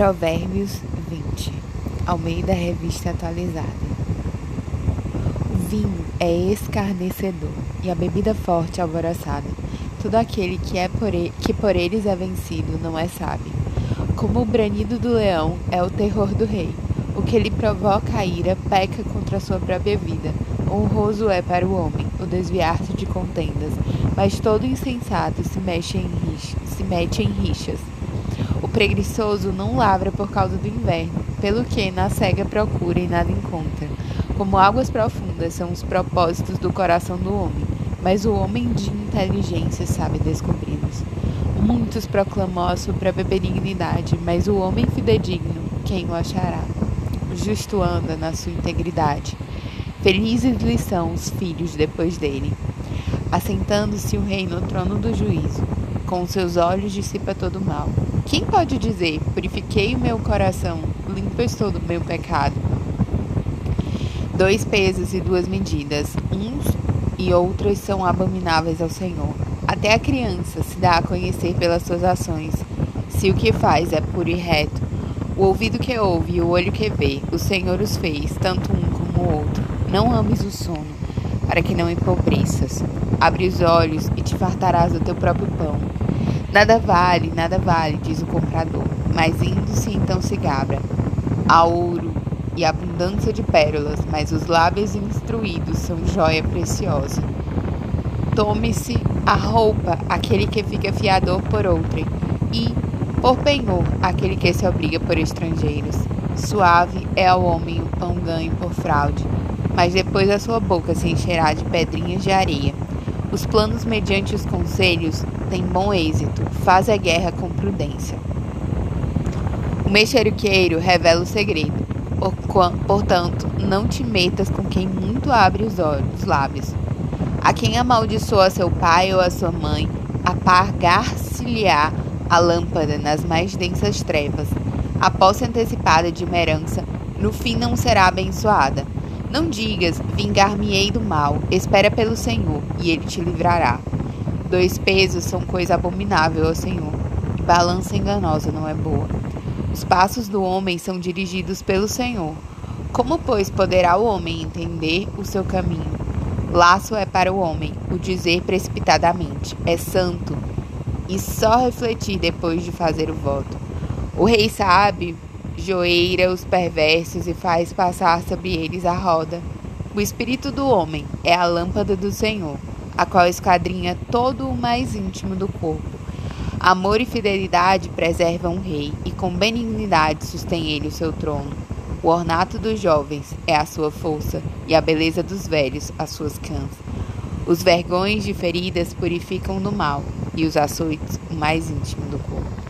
Provérbios 20 Almeida Revista Atualizada O vinho é escarnecedor e a bebida forte alvoroçada. Todo aquele que, é por ele, que por eles é vencido não é sábio. Como o branido do leão é o terror do rei. O que lhe provoca a ira peca contra a sua própria vida. Honroso é para o homem o desviar-se de contendas, mas todo insensato se, mexe em se mete em rixas. Preguiçoso não lavra por causa do inverno, pelo que na cega procura e nada encontra. Como águas profundas são os propósitos do coração do homem, mas o homem de inteligência sabe descobri-los. Muitos proclamou a sua própria benignidade, mas o homem fidedigno, quem o achará? O justo anda na sua integridade Felizes lhe são os filhos depois dele. Assentando-se o rei no trono do juízo, com seus olhos dissipa todo o mal. Quem pode dizer: Purifiquei o meu coração, limpo estou do meu pecado? Dois pesos e duas medidas, uns e outros são abomináveis ao Senhor. Até a criança se dá a conhecer pelas suas ações, se o que faz é puro e reto. O ouvido que ouve e o olho que vê, o Senhor os fez, tanto um como o outro. Não ames o sono, para que não empobreças. Abre os olhos e te fartarás do teu próprio pão. Nada vale, nada vale, diz o comprador, mas indo-se então se gabra. Há ouro e abundância de pérolas, mas os lábios instruídos são joia preciosa. Tome-se a roupa aquele que fica fiador por outrem, e, por penhor, aquele que se obriga por estrangeiros. Suave é ao homem o pão ganho por fraude mas depois a sua boca se encherá de pedrinhas de areia. Os planos mediante os conselhos têm bom êxito, faz a guerra com prudência. O mexeriqueiro revela o segredo, portanto, não te metas com quem muito abre os, olhos, os lábios. A quem amaldiçoa seu pai ou a sua mãe, apagar-se-lhe-á a lâmpada nas mais densas trevas. A posse antecipada de uma herança, no fim não será abençoada. Não digas, vingar-me-ei do mal, espera pelo Senhor, e ele te livrará. Dois pesos são coisa abominável ao Senhor, e balança enganosa não é boa. Os passos do homem são dirigidos pelo Senhor. Como, pois, poderá o homem entender o seu caminho? Laço é para o homem o dizer precipitadamente, é santo, e só refletir depois de fazer o voto. O rei sabe joeira os perversos e faz passar sobre eles a roda. O espírito do homem é a lâmpada do Senhor, a qual esquadrinha todo o mais íntimo do corpo. Amor e fidelidade preservam o rei, e com benignidade sustém ele o seu trono. O ornato dos jovens é a sua força, e a beleza dos velhos as suas cãs. Os vergões de feridas purificam do mal, e os açoites o mais íntimo do corpo.